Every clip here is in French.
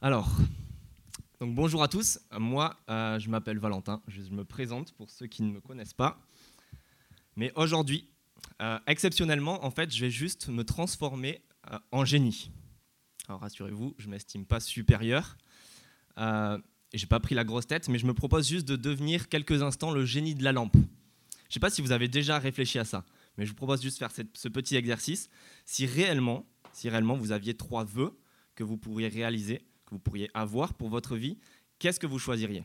Alors, donc bonjour à tous. Moi, euh, je m'appelle Valentin. Je me présente pour ceux qui ne me connaissent pas. Mais aujourd'hui, euh, exceptionnellement, en fait, je vais juste me transformer euh, en génie. Alors rassurez-vous, je m'estime pas supérieur. Et j'ai pas pris la grosse tête, mais je me propose juste de devenir quelques instants le génie de la lampe. Je sais pas si vous avez déjà réfléchi à ça, mais je vous propose juste de faire ce petit exercice. Si réellement, si réellement vous aviez trois vœux que vous pourriez réaliser, que vous pourriez avoir pour votre vie, qu'est-ce que vous choisiriez?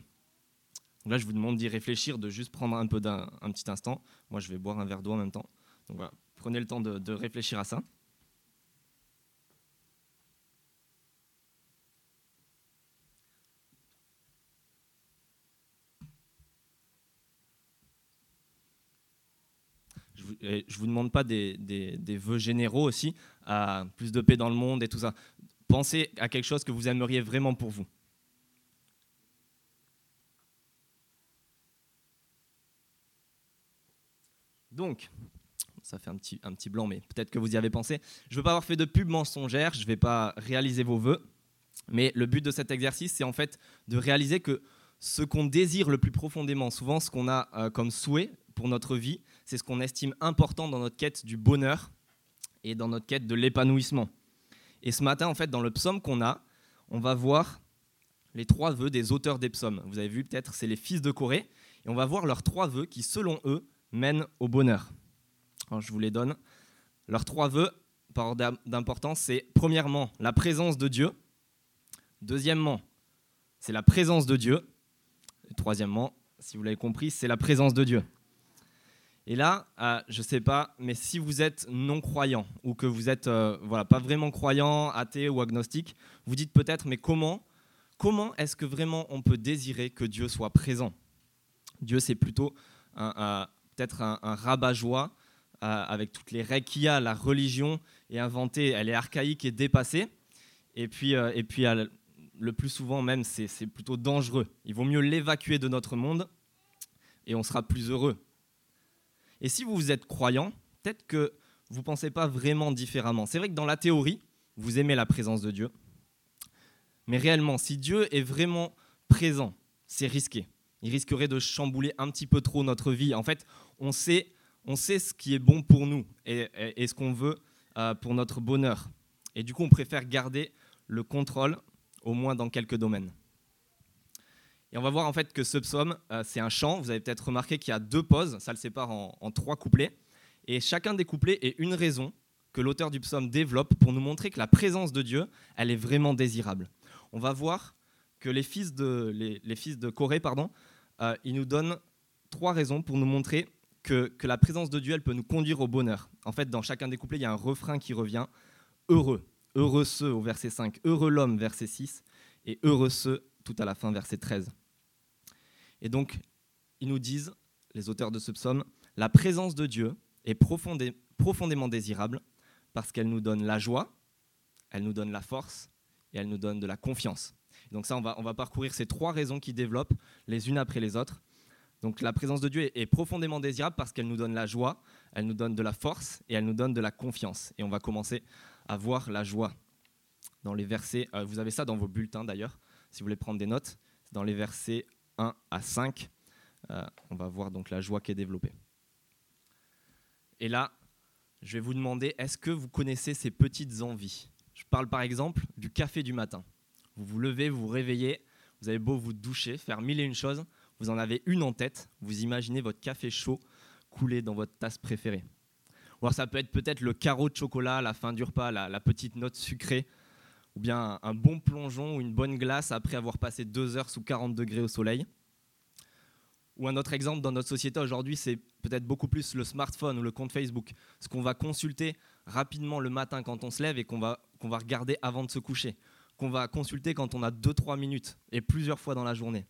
Là, je vous demande d'y réfléchir, de juste prendre un peu d'un un petit instant. Moi, je vais boire un verre d'eau en même temps. Donc voilà, prenez le temps de, réfléchir à ça. Je je vous demande pas des, des- des vœux généraux aussi, à plus de paix dans le monde et tout ça. Pensez à quelque chose que vous aimeriez vraiment pour vous. Donc, ça fait un petit, un petit blanc, mais peut-être que vous y avez pensé. Je ne veux pas avoir fait de pub mensongère, je ne vais pas réaliser vos vœux, mais le but de cet exercice, c'est en fait de réaliser que ce qu'on désire le plus profondément, souvent ce qu'on a euh, comme souhait pour notre vie, c'est ce qu'on estime important dans notre quête du bonheur et dans notre quête de l'épanouissement. Et ce matin, en fait, dans le psaume qu'on a, on va voir les trois vœux des auteurs des psaumes. Vous avez vu peut-être, c'est les fils de Corée, et on va voir leurs trois vœux qui, selon eux, mènent au bonheur. Alors, je vous les donne. Leurs trois vœux, par ordre d'importance, c'est premièrement la présence de Dieu. Deuxièmement, c'est la présence de Dieu. Troisièmement, si vous l'avez compris, c'est la présence de Dieu. Et là, euh, je ne sais pas, mais si vous êtes non-croyant ou que vous êtes euh, voilà, pas vraiment croyant, athée ou agnostique, vous dites peut-être, mais comment, comment est-ce que vraiment on peut désirer que Dieu soit présent? Dieu, c'est plutôt peut-être un, un rabat-joie euh, avec toutes les règles qu'il y a. La religion est inventée, elle est archaïque et dépassée. Et puis, et puis le plus souvent même, c'est plutôt dangereux. Il vaut mieux l'évacuer de notre monde et on sera plus heureux. Et si vous êtes croyant, peut-être que vous ne pensez pas vraiment différemment. C'est vrai que dans la théorie, vous aimez la présence de Dieu. Mais réellement, si Dieu est vraiment présent, c'est risqué. Il risquerait de chambouler un petit peu trop notre vie. En fait, on sait, on sait ce qui est bon pour nous et, ce qu'on veut euh, pour notre bonheur. Et du coup, on préfère garder le contrôle, au moins dans quelques domaines. Et on va voir en fait que ce psaume, euh, c'est un chant. Vous avez peut-être remarqué qu'il y a deux pauses, ça le sépare en, trois couplets. Et chacun des couplets est une raison que l'auteur du psaume développe pour nous montrer que la présence de Dieu, elle est vraiment désirable. On va voir que les fils de, les, Corée, pardon, euh, ils nous donnent trois raisons pour nous montrer que, que la présence de Dieu, elle peut nous conduire au bonheur. En fait, dans chacun des couplets, il y a un refrain qui revient. Heureux, heureux ceux au verset 5, heureux l'homme, verset 6, et heureux ceux tout à la fin, verset 13. Et donc, ils nous disent, les auteurs de ce psaume, la présence de Dieu est profondé- profondément désirable parce qu'elle nous donne la joie, elle nous donne la force et elle nous donne de la confiance. Donc ça, on va, parcourir ces trois raisons qui développent les unes après les autres. Donc la présence de Dieu est, profondément désirable parce qu'elle nous donne la joie, elle nous donne de la force et elle nous donne de la confiance. Et on va commencer à voir la joie dans les versets. euh, vous avez ça dans vos bulletins d'ailleurs, si vous voulez prendre des notes. Dans les versets 1 à 5. Euh, on va voir donc la joie qui est développée. Et là, je vais vous demander, est-ce que vous connaissez ces petites envies? Je parle par exemple du café du matin. Vous vous levez, vous vous réveillez, vous avez beau vous doucher, faire mille et une choses, vous en avez une en tête, vous imaginez votre café chaud couler dans votre tasse préférée. Ou alors ça peut être peut-être le carreau de chocolat la fin du repas, la petite note sucrée, ou bien un, bon plongeon ou une bonne glace après avoir passé deux heures sous 40 degrés au soleil. Ou un autre exemple dans notre société aujourd'hui, c'est peut-être beaucoup plus le smartphone ou le compte Facebook, ce qu'on va consulter rapidement le matin quand on se lève et qu'on va, qu'on va regarder avant de se coucher, qu'on va consulter quand on a 2-3 minutes et plusieurs fois dans la journée.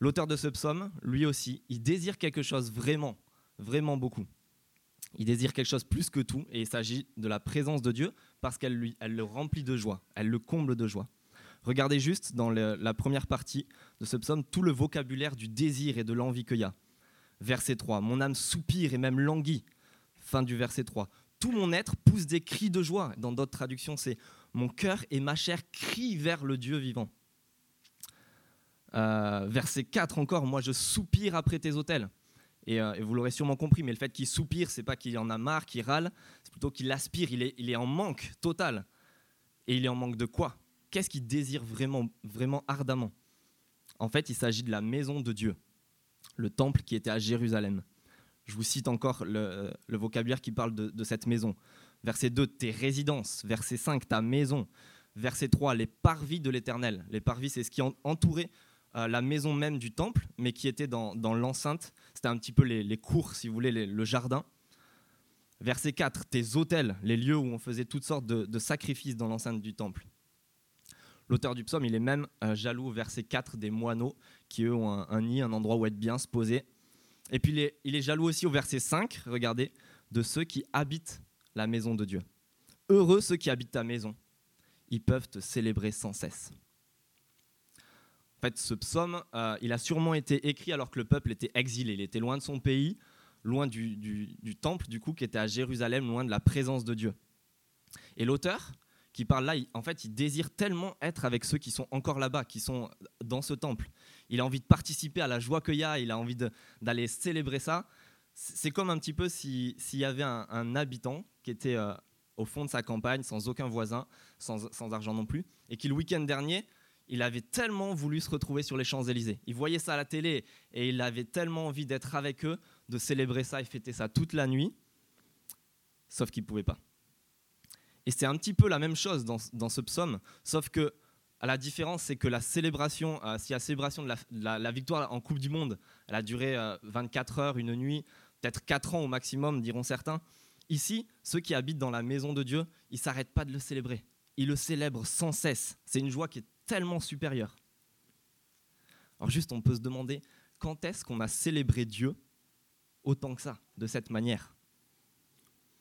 L'auteur de ce psaume, lui aussi, il désire quelque chose vraiment, vraiment beaucoup. Il désire quelque chose plus que tout, et il s'agit de la présence de Dieu, parce qu'elle lui, le remplit de joie, elle le comble de joie. Regardez juste dans la première partie de ce psaume tout le vocabulaire du désir et de l'envie qu'il y a. Verset 3, Mon âme soupire et même languit. Fin du verset 3. tout mon être pousse des cris de joie. Dans d'autres traductions, c'est mon cœur et ma chair crient vers le Dieu vivant. Euh, verset 4 encore, moi je soupire après tes autels. Euh, et, vous l'aurez sûrement compris, mais le fait qu'il soupire, c'est pas qu'il en a marre, qu'il râle, c'est plutôt qu'il aspire, il est, il est en manque total. Et il est en manque de quoi? Qu'est-ce qu'il désire vraiment, vraiment ardemment? En fait, il s'agit de la maison de Dieu, le temple qui était à Jérusalem. Je vous cite encore le, vocabulaire qui parle de, de, cette maison. Verset 2, tes résidences. Verset 5, ta maison. Verset 3, les parvis de l'Éternel. Les parvis, c'est ce qui entourait euh, la maison même du temple, mais qui était dans, l'enceinte. C'était un petit peu les, cours, si vous voulez, le jardin. Verset 4, tes autels, les lieux où on faisait toutes sortes de, sacrifices dans l'enceinte du temple. L'auteur du psaume, il est même euh, jaloux, verset 4, des moineaux qui, eux, ont un, nid, un endroit où être bien, se poser. Et puis, il est, il est jaloux aussi au verset 5, regardez, de ceux qui habitent la maison de Dieu. Heureux ceux qui habitent ta maison, ils peuvent te célébrer sans cesse fait, ce psaume, euh, il a sûrement été écrit alors que le peuple était exilé. Il était loin de son pays, loin du, temple, du coup, qui était à Jérusalem, loin de la présence de Dieu. Et l'auteur qui parle là, en fait, il désire tellement être avec ceux qui sont encore là-bas, qui sont dans ce temple. Il a envie de participer à la joie qu'il y a, il a envie d'aller célébrer ça. C'est comme un petit peu s'il y avait un, habitant qui était euh, au fond de sa campagne, sans aucun voisin, sans, sans argent non plus, et qui le week-end dernier il avait tellement voulu se retrouver sur les Champs-Élysées. Il voyait ça à la télé et il avait tellement envie d'être avec eux, de célébrer ça et fêter ça toute la nuit, sauf qu'il ne pouvait pas. Et c'est un petit peu la même chose dans, ce psaume, sauf que la différence, c'est que la célébration, euh, si la célébration de la, victoire en Coupe du Monde, elle a duré 24 euh, heures, une nuit, peut-être 4 ans au maximum, diront certains. Ici, ceux qui habitent dans la maison de Dieu, ils ne s'arrêtent pas de le célébrer. Ils le célèbrent sans cesse. C'est une joie qui est tellement supérieur. Alors juste, on peut se demander, quand est-ce qu'on a célébré Dieu autant que ça, de cette manière?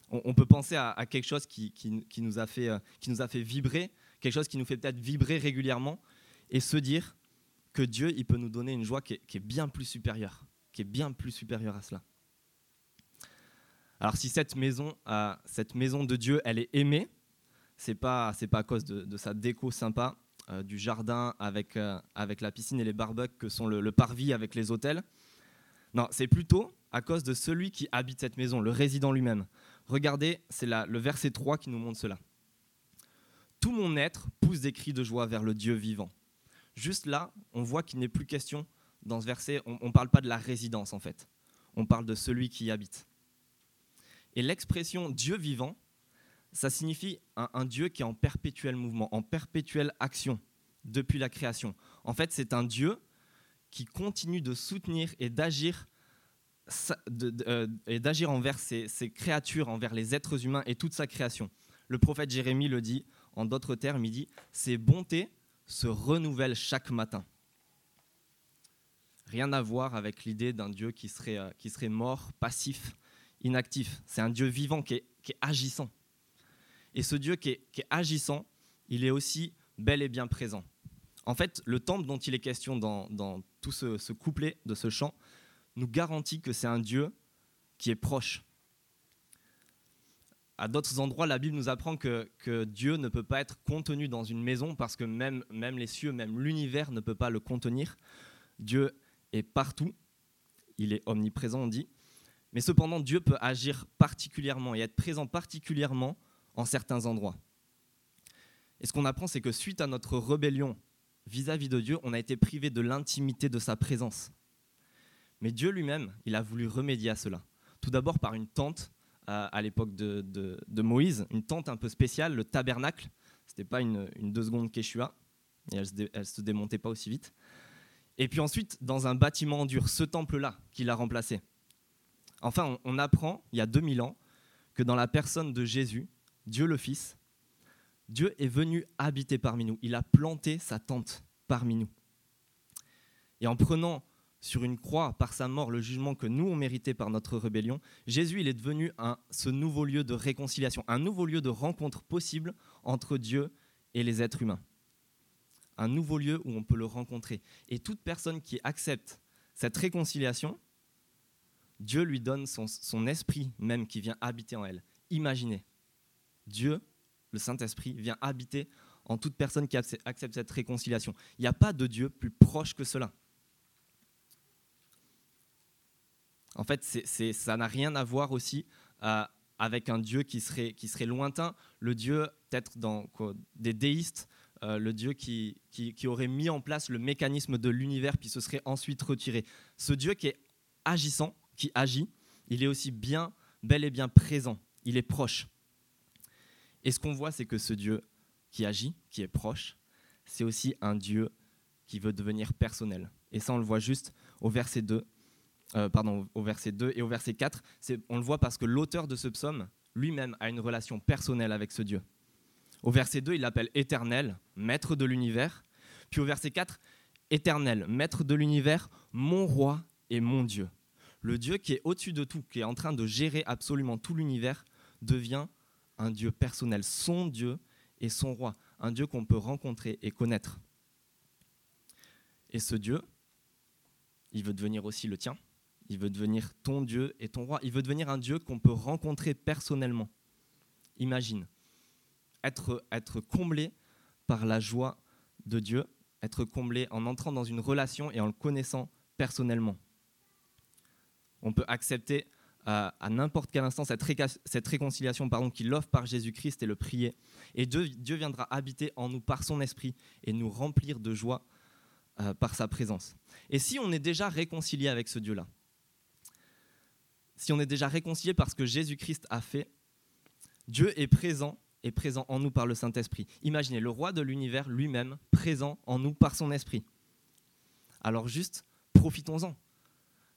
On, peut penser à, quelque chose qui, nous a fait, euh, qui nous a fait vibrer, quelque chose qui nous fait peut-être vibrer régulièrement, et se dire que Dieu, il peut nous donner une joie qui est, bien plus supérieure, qui est bien plus supérieure à cela. Alors si cette maison, euh, cette maison de Dieu, elle est aimée, c'est pas pas à cause de, sa déco sympa, du jardin avec, euh, avec la piscine et les barbecues que sont le, parvis avec les hôtels. Non, c'est plutôt à cause de celui qui habite cette maison, le résident lui-même. Regardez, c'est le verset 3 qui nous montre cela. Tout mon être pousse des cris de joie vers le Dieu vivant. Juste là, on voit qu'il n'est plus question, dans ce verset, on ne parle pas de la résidence en fait. On parle de celui qui y habite. Et l'expression Dieu vivant, ça signifie un, Dieu qui est en perpétuel mouvement, en perpétuelle action depuis la création. En fait, c'est un Dieu qui continue de soutenir et d'agir euh, envers ses, créatures, envers les êtres humains et toute sa création. Le prophète Jérémie le dit, en d'autres termes, il dit Ses bontés se renouvellent chaque matin. Rien à voir avec l'idée d'un Dieu euh, qui serait mort, passif, inactif. C'est un Dieu vivant qui est agissant. Et ce Dieu qui est, agissant, il est aussi bel et bien présent. En fait, le temple dont il est question dans, tout ce, couplet de ce chant nous garantit que c'est un Dieu qui est proche. À d'autres endroits, la Bible nous apprend que, Dieu ne peut pas être contenu dans une maison parce que même, même les cieux, même l'univers ne peut pas le contenir. Dieu est partout, il est omniprésent, on dit. Mais cependant, Dieu peut agir particulièrement et être présent particulièrement en certains endroits. Et ce qu'on apprend, c'est que suite à notre rébellion vis-à-vis de Dieu, on a été privé de l'intimité de sa présence. Mais Dieu lui-même, il a voulu remédier à cela. Tout d'abord par une tente à l'époque de, Moïse, une tente un peu spéciale, le tabernacle. Ce n'était pas une, deux secondes Keshua, et elle ne se, démontait pas aussi vite. Et puis ensuite, dans un bâtiment en dur, ce temple-là qu'il a remplacé. Enfin, on apprend, il y a 2000 ans, que dans la personne de Jésus, Dieu le Fils, Dieu est venu habiter parmi nous. Il a planté sa tente parmi nous. Et en prenant sur une croix par sa mort le jugement que nous on méritait par notre rébellion, Jésus il est devenu un, ce nouveau lieu de réconciliation, un nouveau lieu de rencontre possible entre Dieu et les êtres humains. Un nouveau lieu où on peut le rencontrer. Et toute personne qui accepte cette réconciliation, Dieu lui donne son, son esprit même qui vient habiter en elle imaginez, Dieu, le Saint-Esprit, vient habiter en toute personne qui accepte cette réconciliation. Il n'y a pas de Dieu plus proche que cela. En fait, ça n'a rien à voir aussi euh, avec un Dieu qui serait, lointain, le Dieu peut-être des déistes, euh, le Dieu qui, aurait mis en place le mécanisme de l'univers puis se serait ensuite retiré. Ce Dieu qui est agissant, qui agit, il est aussi bien, bel et bien présent, il est proche. Et ce qu'on voit, c'est que ce Dieu qui agit, qui est proche, c'est aussi un Dieu qui veut devenir personnel. Et ça, on le voit juste au verset 2, euh, pardon, au verset 2 et au verset 4. On le voit parce que l'auteur de ce psaume lui-même a une relation personnelle avec ce Dieu. Au verset 2, il l'appelle éternel, maître de l'univers. Puis au verset 4, éternel, maître de l'univers, mon roi et mon Dieu. Le Dieu qui est au-dessus de tout, qui est en train de gérer absolument tout l'univers, devient un Dieu personnel, son Dieu et son roi, un Dieu qu'on peut rencontrer et connaître. Et ce Dieu, il veut devenir aussi le tien, il veut devenir ton Dieu et ton roi, il veut devenir un Dieu qu'on peut rencontrer personnellement. Imagine, être, être comblé par la joie de Dieu, être comblé en entrant dans une relation et en le connaissant personnellement. On peut accepter à, n'importe quel instant cette, réconciliation pardon, qu'il offre par Jésus-Christ et le prier. Et Dieu, Dieu, viendra habiter en nous par son esprit et nous remplir de joie euh, par sa présence. Et si on est déjà réconcilié avec ce Dieu-là, si on est déjà réconcilié par ce que Jésus-Christ a fait, Dieu est présent et présent en nous par le Saint-Esprit. Imaginez le roi de l'univers lui-même présent en nous par son esprit. Alors juste, profitons-en.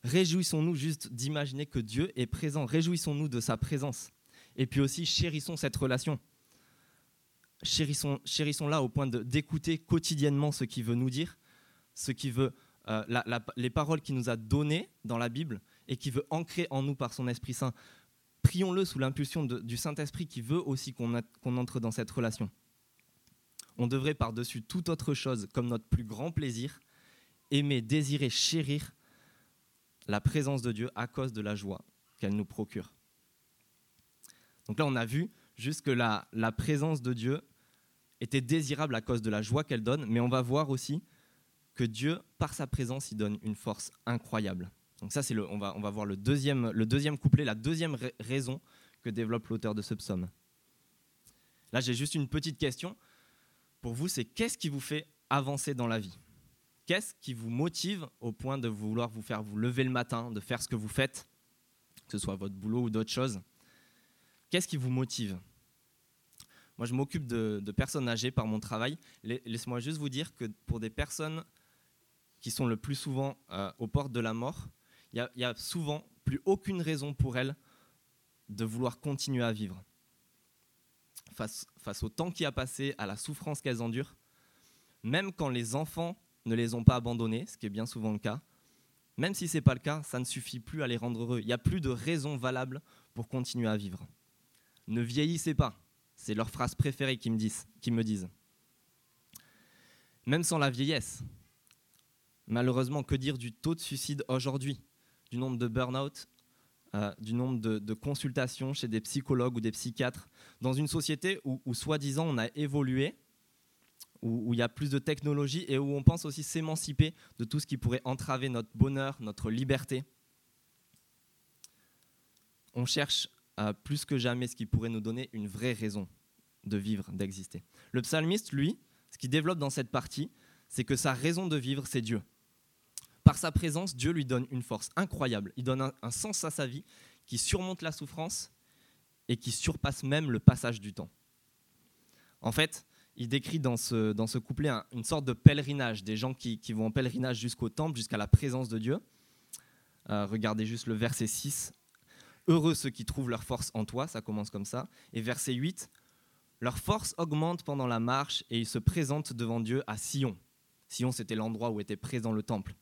Réjouissons-nous juste d'imaginer que Dieu est présent. Réjouissons-nous de sa présence. Et puis aussi, chérissons cette relation. Chérissons, chérissons-la au point d'écouter quotidiennement ce qu'il veut nous dire, ce qui veut, euh, les paroles qu'il nous a données dans la Bible et qui veut ancrer en nous par son Esprit Saint. Prions-le sous l'impulsion du Saint-Esprit qui veut aussi qu'on entre dans cette relation. On devrait par-dessus toute autre chose, comme notre plus grand plaisir, aimer, désirer, chérir la présence de Dieu à cause de la joie qu'elle nous procure. Donc là, on a vu juste que la, la présence de Dieu était désirable à cause de la joie qu'elle donne, mais on va voir aussi que Dieu, par sa présence, il donne une force incroyable. Donc ça, c'est le, on va, on va voir le deuxième, le deuxième couplet, la deuxième raison que développe l'auteur de ce psaume. Là, j'ai juste une petite question pour vous, c'est qu'est-ce qui vous fait avancer dans la vie? Qu'est-ce qui vous motive au point de vouloir vous faire vous lever le matin, de faire ce que vous faites, que ce soit votre boulot ou d'autres choses? Qu'est-ce qui vous motive? Moi, je m'occupe de, personnes âgées par mon travail. Laissez-moi juste vous dire que pour des personnes qui sont le plus souvent euh, aux portes de la mort, il n'y a, souvent plus aucune raison pour elles de vouloir continuer à vivre. Face, face au temps qui a passé, à la souffrance qu'elles endurent, même quand les enfants ne les ont pas abandonnés, ce qui est bien souvent le cas. Même si ce n'est pas le cas, ça ne suffit plus à les rendre heureux. Il n'y a plus de raison valable pour continuer à vivre. Ne vieillissez pas, c'est leur phrase préférée qu'ils me disent. me disent. Même sans la vieillesse, malheureusement, que dire du taux de suicide aujourd'hui, du nombre de burn-out, euh, du nombre de, consultations chez des psychologues ou des psychiatres, dans une société où, où soi-disant on a évolué, où, il y a plus de technologie et où on pense aussi s'émanciper de tout ce qui pourrait entraver notre bonheur, notre liberté. On cherche euh, plus que jamais ce qui pourrait nous donner une vraie raison de vivre, d'exister. Le psalmiste, lui, ce qu'il développe dans cette partie, c'est que sa raison de vivre, c'est Dieu. Par sa présence, Dieu lui donne une force incroyable. Il donne un sens à sa vie qui surmonte la souffrance et qui surpasse même le passage du temps. En fait, il décrit dans ce, dans ce couplet une sorte de pèlerinage, des gens qui, vont en pèlerinage jusqu'au temple, jusqu'à la présence de Dieu. Euh, regardez juste le verset 6. Heureux ceux qui trouvent leur force en toi, ça commence comme ça. Et verset 8, leur force augmente pendant la marche et ils se présentent devant Dieu à Sion. Sion, c'était l'endroit où était présent le temple.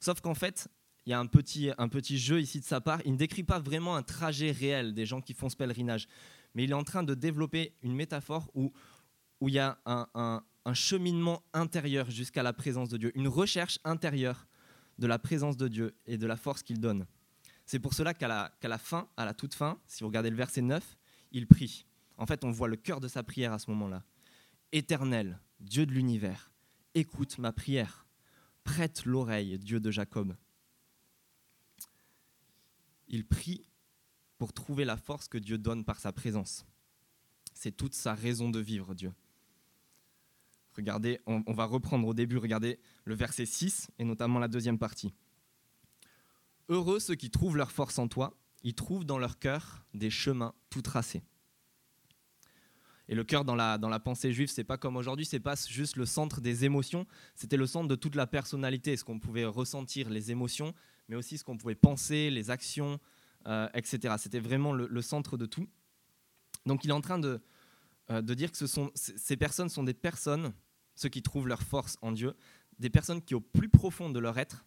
Sauf qu'en fait, il y a un petit, un petit jeu ici de sa part. Il ne décrit pas vraiment un trajet réel des gens qui font ce pèlerinage, mais il est en train de développer une métaphore où où il y a un, cheminement intérieur jusqu'à la présence de Dieu, une recherche intérieure de la présence de Dieu et de la force qu'il donne. C'est pour cela qu'à la, la, fin, à la toute fin, si vous regardez le verset 9, il prie. En fait, on voit le cœur de sa prière à ce moment-là. Éternel, Dieu de l'univers, écoute ma prière. Prête l'oreille, Dieu de Jacob. Il prie pour trouver la force que Dieu donne par sa présence. C'est toute sa raison de vivre, Dieu. Regardez, on, va reprendre au début, regardez le verset 6 et notamment la deuxième partie. Heureux ceux qui trouvent leur force en toi, ils trouvent dans leur cœur des chemins tout tracés. Et le cœur dans la, dans la pensée juive, c'est pas comme aujourd'hui, c'est pas juste le centre des émotions, c'était le centre de toute la personnalité, ce qu'on pouvait ressentir, les émotions, mais aussi ce qu'on pouvait penser, les actions, euh, etc. C'était vraiment le, centre de tout. Donc il est en train de, euh, de dire que ces personnes sont des personnes ceux qui trouvent leur force en Dieu, des personnes qui au plus profond de leur être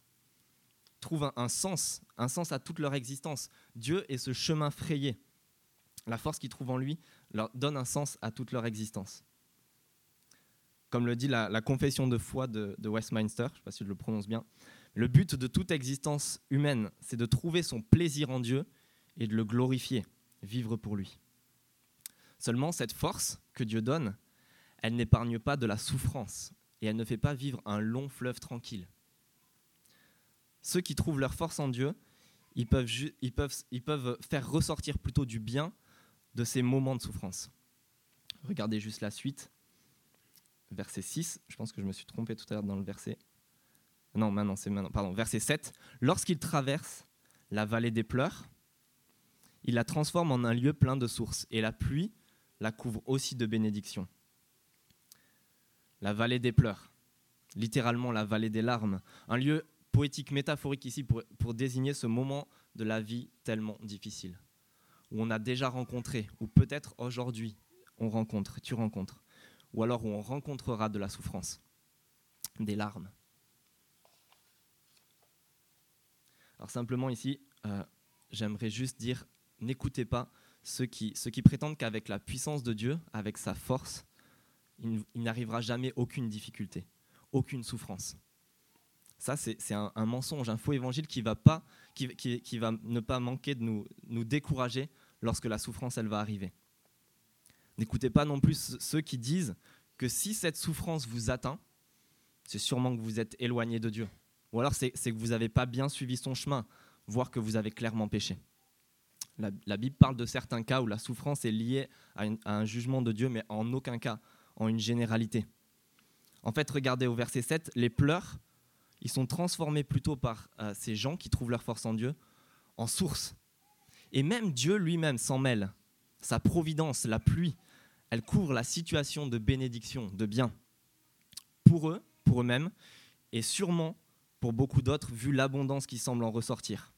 trouvent un, sens, un sens à toute leur existence. Dieu est ce chemin frayé. La force qu'ils trouvent en lui leur donne un sens à toute leur existence. Comme le dit la, confession de foi de, Westminster, je ne sais pas si je le prononce bien, le but de toute existence humaine, c'est de trouver son plaisir en Dieu et de le glorifier, vivre pour lui. Seulement, cette force que Dieu donne, elle n'épargne pas de la souffrance et elle ne fait pas vivre un long fleuve tranquille. Ceux qui trouvent leur force en Dieu, ils peuvent, faire ressortir plutôt du bien de ces moments de souffrance. Regardez juste la suite. Verset 6, je pense que je me suis trompé tout à l'heure dans le verset. Non, maintenant, c'est maintenant. Pardon, verset 7. Lorsqu'il traverse la vallée des pleurs, il la transforme en un lieu plein de sources, et la pluie la couvre aussi de bénédictions la vallée des pleurs, littéralement la vallée des larmes, un lieu poétique, métaphorique ici pour, désigner ce moment de la vie tellement difficile, où on a déjà rencontré, ou peut-être aujourd'hui on rencontre, tu rencontres, ou alors où on rencontrera de la souffrance, des larmes. Alors simplement ici, euh, j'aimerais juste dire, n'écoutez pas ceux qui, ceux qui prétendent qu'avec la puissance de Dieu, avec sa force, il n'arrivera jamais aucune difficulté, aucune souffrance. Ça, c'est un, mensonge, un faux évangile qui va, va ne pas manquer de nous, nous décourager lorsque la souffrance, elle va arriver. N'écoutez pas non plus ceux qui disent que si cette souffrance vous atteint, c'est sûrement que vous êtes éloigné de Dieu. Ou alors c'est que vous n'avez pas bien suivi son chemin, voire que vous avez clairement péché. La, Bible parle de certains cas où la souffrance est liée à un jugement de Dieu, mais en aucun cas en une généralité. En fait, regardez au verset 7, les pleurs, ils sont transformés plutôt par euh, ces gens qui trouvent leur force en Dieu en source. Et même Dieu lui-même s'en mêle. Sa providence, la pluie, elle couvre la situation de bénédiction, de bien. Pour eux, pour eux-mêmes, et sûrement pour beaucoup d'autres, vu l'abondance qui semble en ressortir.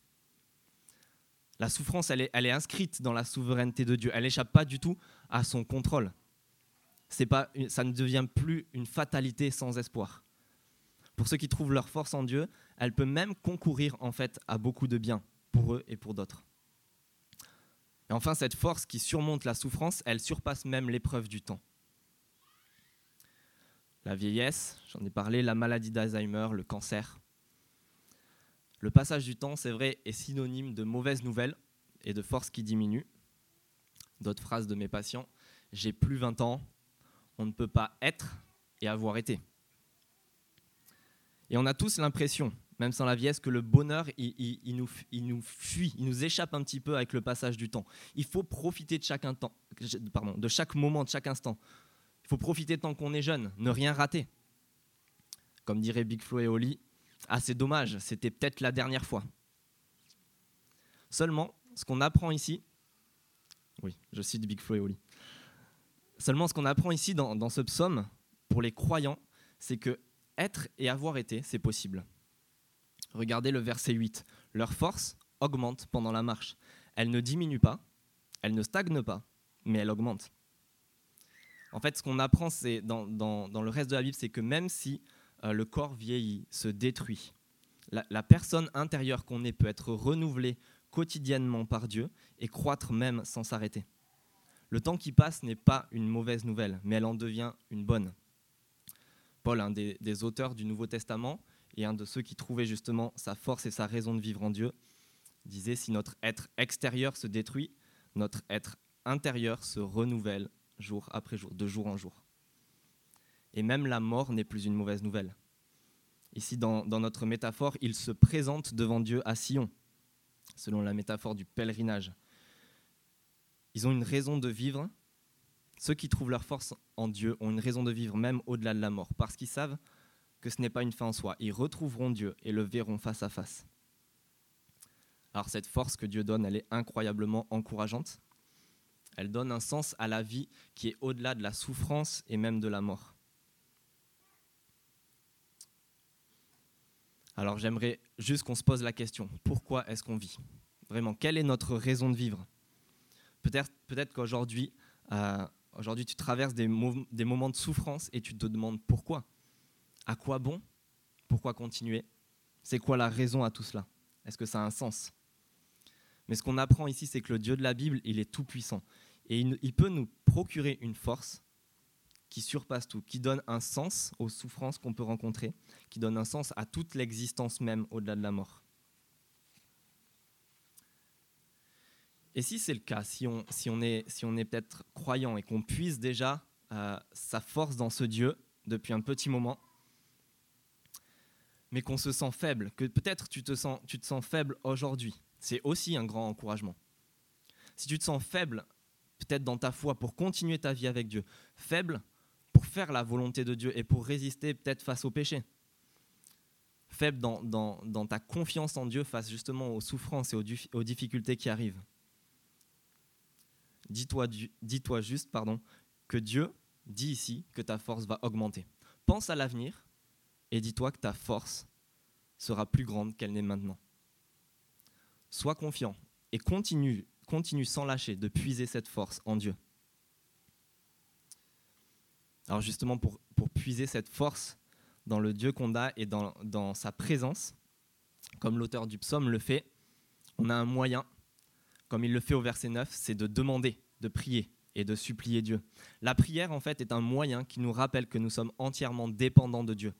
La souffrance, elle est, elle est inscrite dans la souveraineté de Dieu. Elle n'échappe pas du tout à son contrôle pas, ça ne devient plus une fatalité sans espoir. Pour ceux qui trouvent leur force en Dieu, elle peut même concourir en fait à beaucoup de bien pour eux et pour d'autres. Et enfin, cette force qui surmonte la souffrance, elle surpasse même l'épreuve du temps. La vieillesse, j'en ai parlé, la maladie d'Alzheimer, le cancer. Le passage du temps, c'est vrai, est synonyme de mauvaises nouvelles et de force qui diminue. D'autres phrases de mes patients, j'ai plus 20 ans, on ne peut pas être et avoir été. Et on a tous l'impression, même sans la vieillesse, que le bonheur, il, nous, fuit, il nous échappe un petit peu avec le passage du temps. Il faut profiter de chaque moment, de chaque instant. Il faut profiter tant qu'on est jeune, ne rien rater. Comme dirait Big Flo et Oli, ah c'est dommage, c'était peut-être la dernière fois. Seulement, ce qu'on apprend ici, oui, je cite Big Flo et Oli, Seulement, ce qu'on apprend ici dans, ce psaume, pour les croyants, c'est que être et avoir été, c'est possible. Regardez le verset 8. Leur force augmente pendant la marche. Elle ne diminue pas, elle ne stagne pas, mais elle augmente. En fait, ce qu'on apprend c'est dans, le reste de la Bible, c'est que même si euh, le corps vieillit, se détruit, la personne intérieure qu'on est peut être renouvelée quotidiennement par Dieu et croître même sans s'arrêter. Le temps qui passe n'est pas une mauvaise nouvelle, mais elle en devient une bonne. Paul, un des, auteurs du Nouveau Testament, et un de ceux qui trouvaient justement sa force et sa raison de vivre en Dieu, disait, si notre être extérieur se détruit, notre être intérieur se renouvelle jour après jour, de jour en jour. Et même la mort n'est plus une mauvaise nouvelle. Ici, dans, dans notre métaphore, il se présente devant Dieu à Sion, selon la métaphore du pèlerinage. Ils ont une raison de vivre. Ceux qui trouvent leur force en Dieu ont une raison de vivre même au-delà de la mort, parce qu'ils savent que ce n'est pas une fin en soi. Ils retrouveront Dieu et le verront face à face. Alors cette force que Dieu donne, elle est incroyablement encourageante. Elle donne un sens à la vie qui est au-delà de la souffrance et même de la mort. Alors j'aimerais juste qu'on se pose la question, pourquoi est-ce qu'on vit? Vraiment, quelle est notre raison de vivre? Peut-être peut qu'aujourd'hui, euh, tu traverses des, moments de souffrance et tu te demandes pourquoi. À quoi bon? Pourquoi continuer? C'est quoi la raison à tout cela? Est-ce que ça a un sens? Mais ce qu'on apprend ici, c'est que le Dieu de la Bible, il est tout-puissant. Et il, il peut nous procurer une force qui surpasse tout, qui donne un sens aux souffrances qu'on peut rencontrer, qui donne un sens à toute l'existence même au-delà de la mort. Et si c'est le cas, si on, si on est, si est peut-être croyant et qu'on puise déjà euh, sa force dans ce Dieu depuis un petit moment, mais qu'on se sent faible, que peut-être tu te sens, tu te sens faible aujourd'hui, c'est aussi un grand encouragement. Si tu te sens faible, peut-être dans ta foi, pour continuer ta vie avec Dieu, faible pour faire la volonté de Dieu et pour résister peut-être face au péché. Faible dans, dans, ta confiance en Dieu face justement aux souffrances et aux, aux difficultés qui arrivent. Dis-toi dis juste pardon, que Dieu dit ici que ta force va augmenter. Pense à l'avenir et dis-toi que ta force sera plus grande qu'elle n'est maintenant. Sois confiant et continue, continue sans lâcher de puiser cette force en Dieu. Alors justement, pour, puiser cette force dans le Dieu qu'on a et dans sa présence, comme l'auteur du psaume le fait, on a un moyen, comme il le fait au verset 9, c'est de demander, de prier et de supplier Dieu. La prière, en fait, est un moyen qui nous rappelle que nous sommes entièrement dépendants de Dieu.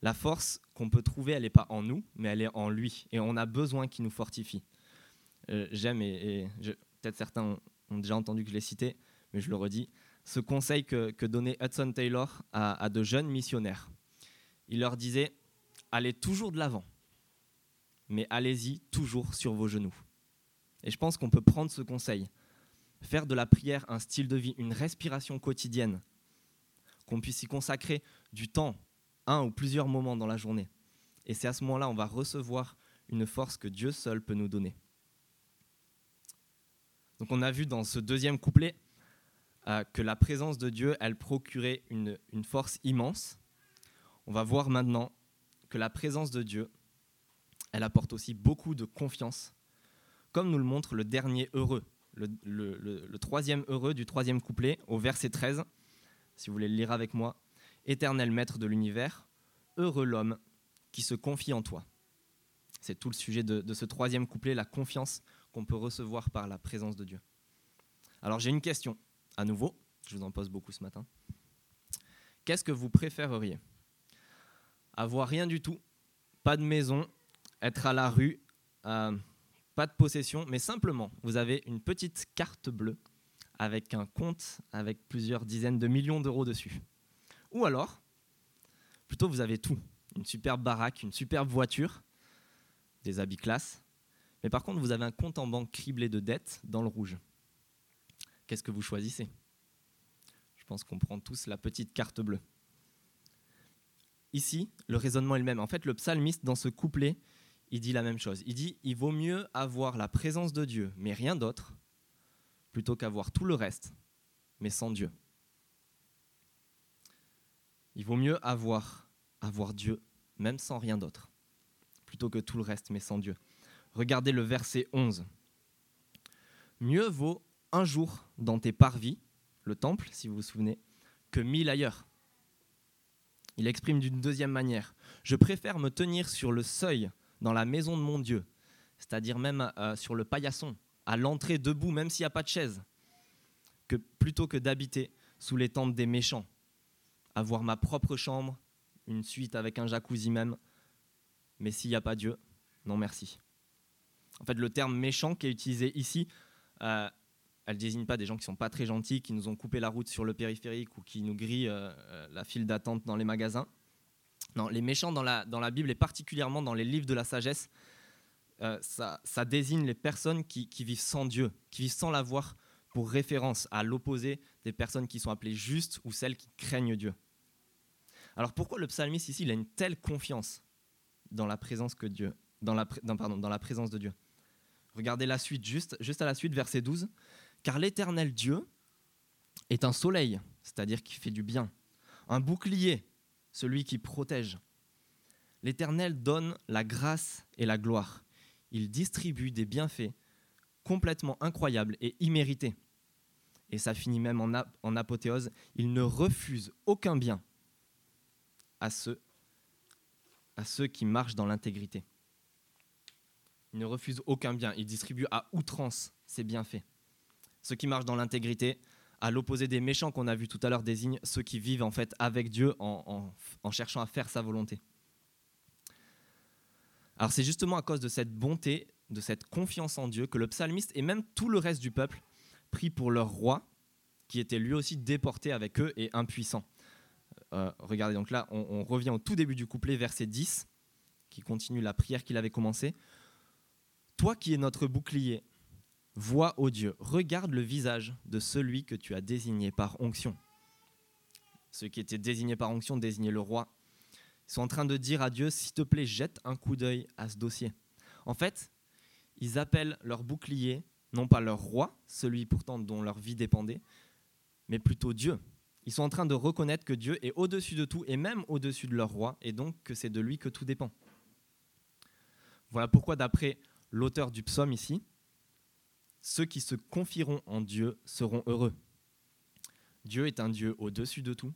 La force qu'on peut trouver, elle n'est pas en nous, mais elle est en lui. Et on a besoin qu'il nous fortifie. Euh, j'aime, et, peut-être certains ont, ont déjà entendu que je l'ai cité, mais je le redis, ce conseil que, donnait Hudson Taylor à, de jeunes missionnaires. Il leur disait, allez toujours de l'avant, mais allez-y toujours sur vos genoux. Et je pense qu'on peut prendre ce conseil, faire de la prière un style de vie, une respiration quotidienne, qu'on puisse y consacrer du temps, un ou plusieurs moments dans la journée. Et c'est à ce moment-là on va recevoir une force que Dieu seul peut nous donner. Donc on a vu dans ce deuxième couplet euh, que la présence de Dieu, elle procurait une, force immense. On va voir maintenant que la présence de Dieu, elle apporte aussi beaucoup de confiance, comme nous le montre le dernier heureux, le, troisième heureux du troisième couplet, au verset 13, si vous voulez le lire avec moi. Éternel Maître de l'univers, heureux l'homme qui se confie en toi. C'est tout le sujet de, ce troisième couplet, la confiance qu'on peut recevoir par la présence de Dieu. Alors j'ai une question à nouveau, je vous en pose beaucoup ce matin. Qu'est-ce que vous préféreriez? Avoir rien du tout, pas de maison, être à la rue, euh, pas de possession, mais simplement, vous avez une petite carte bleue avec un compte avec plusieurs dizaines de millions d'euros dessus. Ou alors, plutôt vous avez tout, une superbe baraque, une superbe voiture, des habits classe, mais par contre vous avez un compte en banque criblé de dettes dans le rouge qu'est-ce que vous choisissez? Je pense qu'on prend tous la petite carte bleue. Ici, le raisonnement est le même. En fait, le psalmiste, dans ce couplet, il dit la même chose. Il dit, il vaut mieux avoir la présence de Dieu, mais rien d'autre, plutôt qu'avoir tout le reste, mais sans Dieu. Il vaut mieux avoir, avoir Dieu, même sans rien d'autre, plutôt que tout le reste, mais sans Dieu. Regardez le verset 11. Mieux vaut un jour dans tes parvis, le temple, si vous vous souvenez, que mille ailleurs. Il exprime d'une deuxième manière. Je préfère me tenir sur le seuil dans la maison de mon Dieu, c'est-à-dire même euh, sur le paillasson, à l'entrée debout, même s'il n'y a pas de chaise, que plutôt que d'habiter sous les tentes des méchants, avoir ma propre chambre, une suite avec un jacuzzi même, mais s'il n'y a pas Dieu, non merci. En fait, le terme méchant qui est utilisé ici, euh, elle ne désigne pas des gens qui sont pas très gentils, qui nous ont coupé la route sur le périphérique ou qui nous grillent euh, euh, la file d'attente dans les magasins. Non, les méchants dans la, dans la Bible et particulièrement dans les livres de la sagesse, euh, ça, ça, désigne les personnes qui, qui, vivent sans Dieu, qui vivent sans l'avoir pour référence, à l'opposé des personnes qui sont appelées justes ou celles qui craignent Dieu. Alors pourquoi le psalmiste ici, il a une telle confiance dans la présence que Dieu, dans la, pardon, dans la présence de Dieu? Regardez la suite, juste, juste à la suite, verset 12. Car l'Éternel Dieu est un soleil, c'est-à-dire qui fait du bien, un bouclier, celui qui protège. L'Éternel donne la grâce et la gloire. Il distribue des bienfaits complètement incroyables et immérités. Et ça finit même en, apothéose. Il ne refuse aucun bien à ceux qui marchent dans l'intégrité. Il ne refuse aucun bien. Il distribue à outrance ses bienfaits. Ceux qui marchent dans l'intégrité, à l'opposé des méchants qu'on a vus tout à l'heure, désignent ceux qui vivent en fait avec Dieu en, cherchant à faire sa volonté. Alors c'est justement à cause de cette bonté, de cette confiance en Dieu, que le psalmiste et même tout le reste du peuple prient pour leur roi, qui était lui aussi déporté avec eux et impuissant. Euh, regardez donc là, on, on, revient au tout début du couplet, verset 10, qui continue la prière qu'il avait commencée. Toi qui es notre bouclier, vois, ô Dieu, regarde le visage de celui que tu as désigné par onction. Ceux qui étaient désignés par onction désignaient le roi. Ils sont en train de dire à Dieu, s'il te plaît, jette un coup d'œil à ce dossier. En fait, ils appellent leur bouclier, non pas leur roi, celui pourtant dont leur vie dépendait, mais plutôt Dieu. Ils sont en train de reconnaître que Dieu est au-dessus de tout et même au-dessus de leur roi, et donc que c'est de lui que tout dépend. Voilà pourquoi, d'après l'auteur du psaume ici, ceux qui se confieront en Dieu seront heureux. Dieu est un Dieu au-dessus de tout.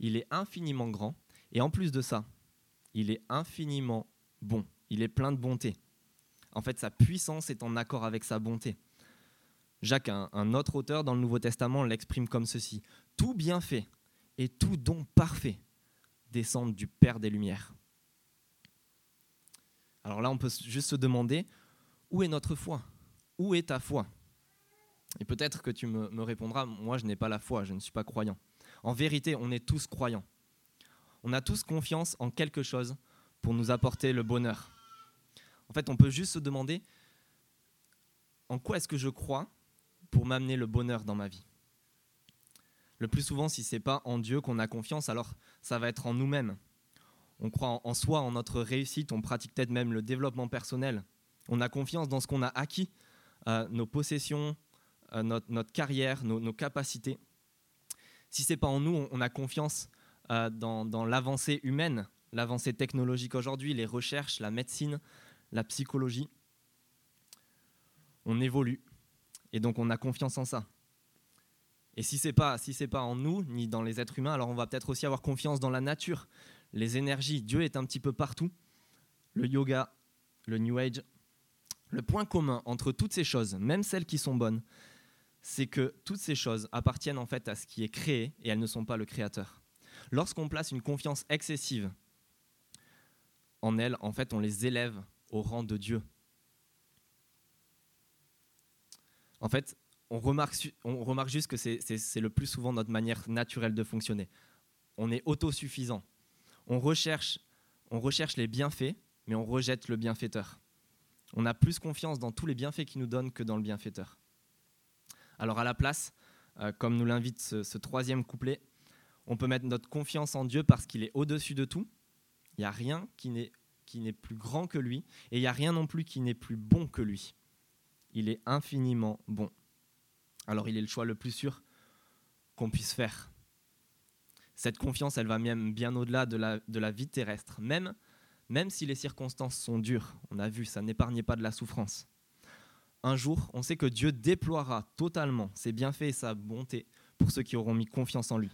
Il est infiniment grand. Et en plus de ça, il est infiniment bon. Il est plein de bonté. En fait, sa puissance est en accord avec sa bonté. Jacques, un, autre auteur dans le Nouveau Testament, l'exprime comme ceci. Tout bienfait et tout don parfait descendent du Père des Lumières. Alors là, on peut juste se demander, où est notre foi? Où est ta foi? Et peut-être que tu me, répondras, moi je n'ai pas la foi, je ne suis pas croyant. En vérité, on est tous croyants. On a tous confiance en quelque chose pour nous apporter le bonheur. En fait, on peut juste se demander, en quoi est-ce que je crois pour m'amener le bonheur dans ma vie? Le plus souvent, si ce n'est pas en Dieu qu'on a confiance, alors ça va être en nous-mêmes on croit en soi, en notre réussite, on pratique peut-être même le développement personnel. On a confiance dans ce qu'on a acquis, nos possessions, notre, carrière, nos, capacités. Si ce n'est pas en nous, on, a confiance euh, dans, l'avancée humaine, l'avancée technologique aujourd'hui, les recherches, la médecine, la psychologie. On évolue et donc on a confiance en ça. Et si ce n'est pas, si pas en nous, ni dans les êtres humains, alors on va peut-être aussi avoir confiance dans la nature, les énergies. Dieu est un petit peu partout. Le yoga, le New Age. Le point commun entre toutes ces choses, même celles qui sont bonnes, c'est que toutes ces choses appartiennent en fait à ce qui est créé et elles ne sont pas le créateur. Lorsqu'on place une confiance excessive en elles, en fait, on les élève au rang de Dieu. En fait, on remarque, juste que c'est le plus souvent notre manière naturelle de fonctionner. On est autosuffisant on recherche les bienfaits, mais on rejette le bienfaiteur. On a plus confiance dans tous les bienfaits qu'il nous donne que dans le bienfaiteur. Alors à la place, euh, comme nous l'invite ce, troisième couplet, on peut mettre notre confiance en Dieu parce qu'il est au-dessus de tout. Il n'y a rien qui n'est, plus grand que lui, et il n'y a rien non plus qui n'est plus bon que lui. Il est infiniment bon. Alors il est le choix le plus sûr qu'on puisse faire. Cette confiance, elle va même bien au-delà de la, de la vie terrestre, même, même si les circonstances sont dures. On a vu, ça n'épargnait pas de la souffrance. Un jour, on sait que Dieu déploiera totalement ses bienfaits et sa bonté pour ceux qui auront mis confiance en lui.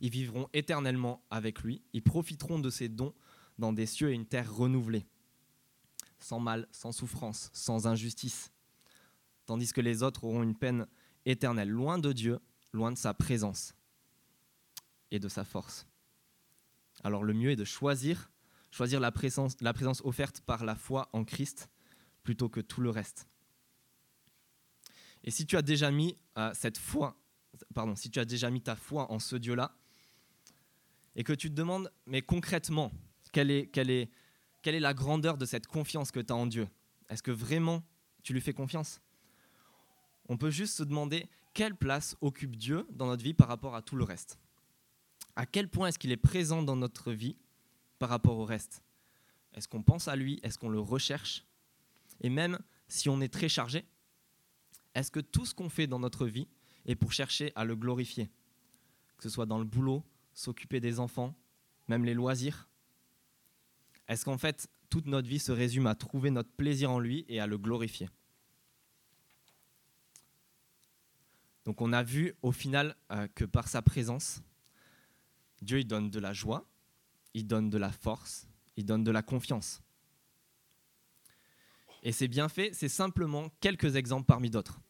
Ils vivront éternellement avec lui, ils profiteront de ses dons dans des cieux et une terre renouvelés, sans mal, sans souffrance, sans injustice, tandis que les autres auront une peine éternelle, loin de Dieu, loin de sa présence et de sa force. Alors le mieux est de choisir, choisir la présence, offerte par la foi en Christ plutôt que tout le reste. Et si tu as déjà mis euh, cette foi, pardon, si tu as déjà mis ta foi en ce Dieu-là, et que tu te demandes, mais concrètement, quelle est, quelle est, quelle est la grandeur de cette confiance que tu as en Dieu? Est-ce que vraiment tu lui fais confiance? On peut juste se demander quelle place occupe Dieu dans notre vie par rapport à tout le reste. À quel point est-ce qu'il est présent dans notre vie par rapport au reste. Est-ce qu'on pense à lui? Est-ce qu'on le recherche? Et même si on est très chargé, est-ce que tout ce qu'on fait dans notre vie est pour chercher à le glorifier? Que ce soit dans le boulot, s'occuper des enfants, même les loisirs? Est-ce qu'en fait, toute notre vie se résume à trouver notre plaisir en lui et à le glorifier? Donc on a vu au final euh, que par sa présence, Dieu il donne de la joie, il donne de la force, il donne de la confiance. Et c'est bien fait, c'est simplement quelques exemples parmi d'autres.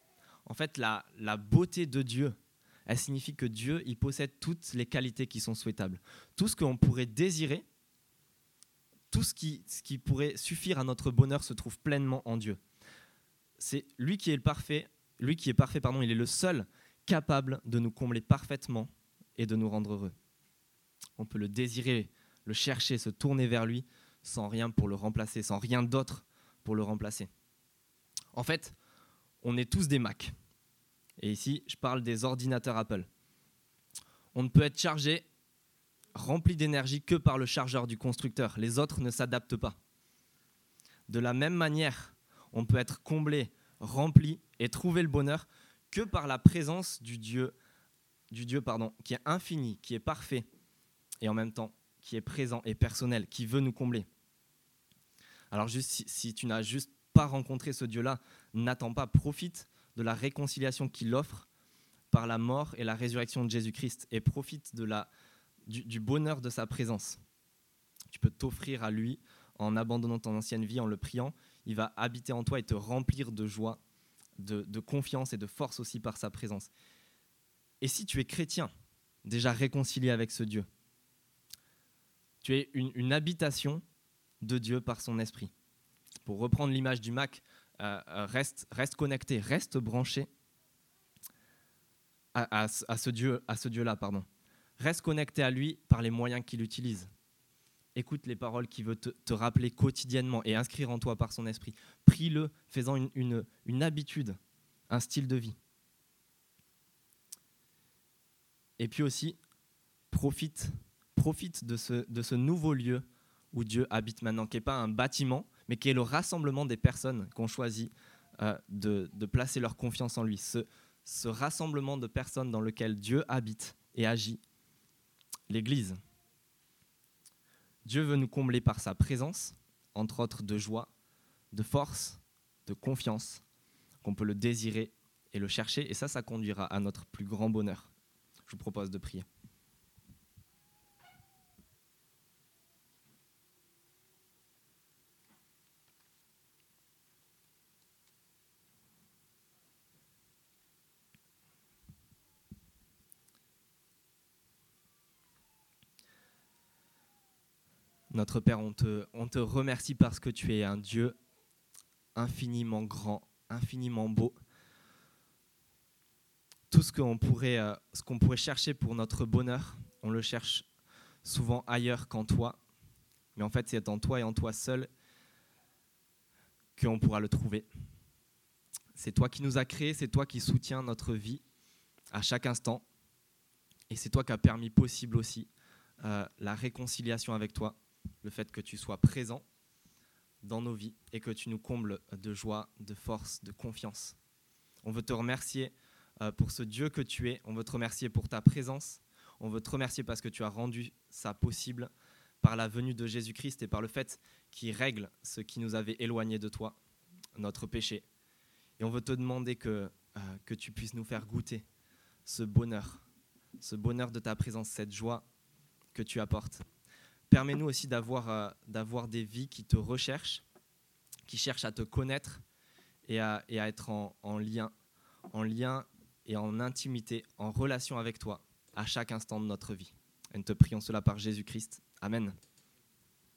En fait, la, la beauté de Dieu, elle signifie que Dieu, il possède toutes les qualités qui sont souhaitables. Tout ce qu'on pourrait désirer, tout ce qui, ce qui pourrait suffire à notre bonheur se trouve pleinement en Dieu. C'est lui qui est le parfait, lui qui est parfait, pardon, il est le seul capable de nous combler parfaitement et de nous rendre heureux. On peut le désirer, le chercher, se tourner vers lui sans rien pour le remplacer, sans rien d'autre pour le remplacer. En fait, on est tous des Mac. Et ici, je parle des ordinateurs Apple. On ne peut être chargé, rempli d'énergie que par le chargeur du constructeur. Les autres ne s'adaptent pas. De la même manière, on peut être comblé, rempli et trouver le bonheur que par la présence du Dieu, du Dieu pardon, qui est infini, qui est parfait et en même temps qui est présent et personnel, qui veut nous combler. Alors juste si, tu n'as juste pas rencontré ce Dieu-là, n'attends pas, profite de la réconciliation qu'il offre par la mort et la résurrection de Jésus-Christ et profite de la, du, bonheur de sa présence. Tu peux t'offrir à lui en abandonnant ton ancienne vie, en le priant. Il va habiter en toi et te remplir de joie, de confiance et de force aussi par sa présence. Et si tu es chrétien, déjà réconcilié avec ce Dieu, tu es une, habitation de Dieu par son esprit. Pour reprendre l'image du Mac, euh, euh, reste, reste connecté, reste branché à, ce Dieu-là, pardon. Reste connecté à lui par les moyens qu'il utilise. Écoute les paroles qu'il veut te, rappeler quotidiennement et inscrire en toi par son esprit. Prie-le, faisant une habitude, un style de vie. Et puis aussi, profite, profite de ce, de ce nouveau lieu où Dieu habite maintenant, qui n'est pas un bâtiment, mais qui est le rassemblement des personnes qui ont choisi euh, de, de, placer leur confiance en lui. Ce, ce rassemblement de personnes dans lequel Dieu habite et agit, l'Église. Dieu veut nous combler par sa présence, entre autres de joie, de force, de confiance, qu'on peut le désirer et le chercher, et ça, ça conduira à notre plus grand bonheur. Je vous propose de prier. Notre Père, on te, on te remercie parce que tu es un Dieu infiniment grand, infiniment beau. Tout ce qu'on pourrait, euh, pourrait chercher pour notre bonheur, on le cherche souvent ailleurs qu'en toi. Mais en fait, c'est en toi et en toi seul qu'on pourra le trouver. C'est toi qui nous as créés, c'est toi qui soutiens notre vie à chaque instant. Et c'est toi qui as permis possible aussi euh, la réconciliation avec toi le fait que tu sois présent dans nos vies et que tu nous combles de joie, de force, de confiance. On veut te remercier euh, pour ce Dieu que tu es, on veut te remercier pour ta présence, on veut te remercier parce que tu as rendu ça possible par la venue de Jésus-Christ et par le fait qu'il règle ce qui nous avait éloigné de toi, notre péché. Et on veut te demander que, euh, que tu puisses nous faire goûter ce bonheur, ce bonheur de ta présence, cette joie que tu apportes. Permets-nous aussi d'avoir euh, d'avoir des vies qui te recherchent, qui cherchent à te connaître et à, et à être en, en, lien, en lien et en intimité, en relation avec toi à chaque instant de notre vie. Et nous te prions cela par Jésus-Christ. Amen.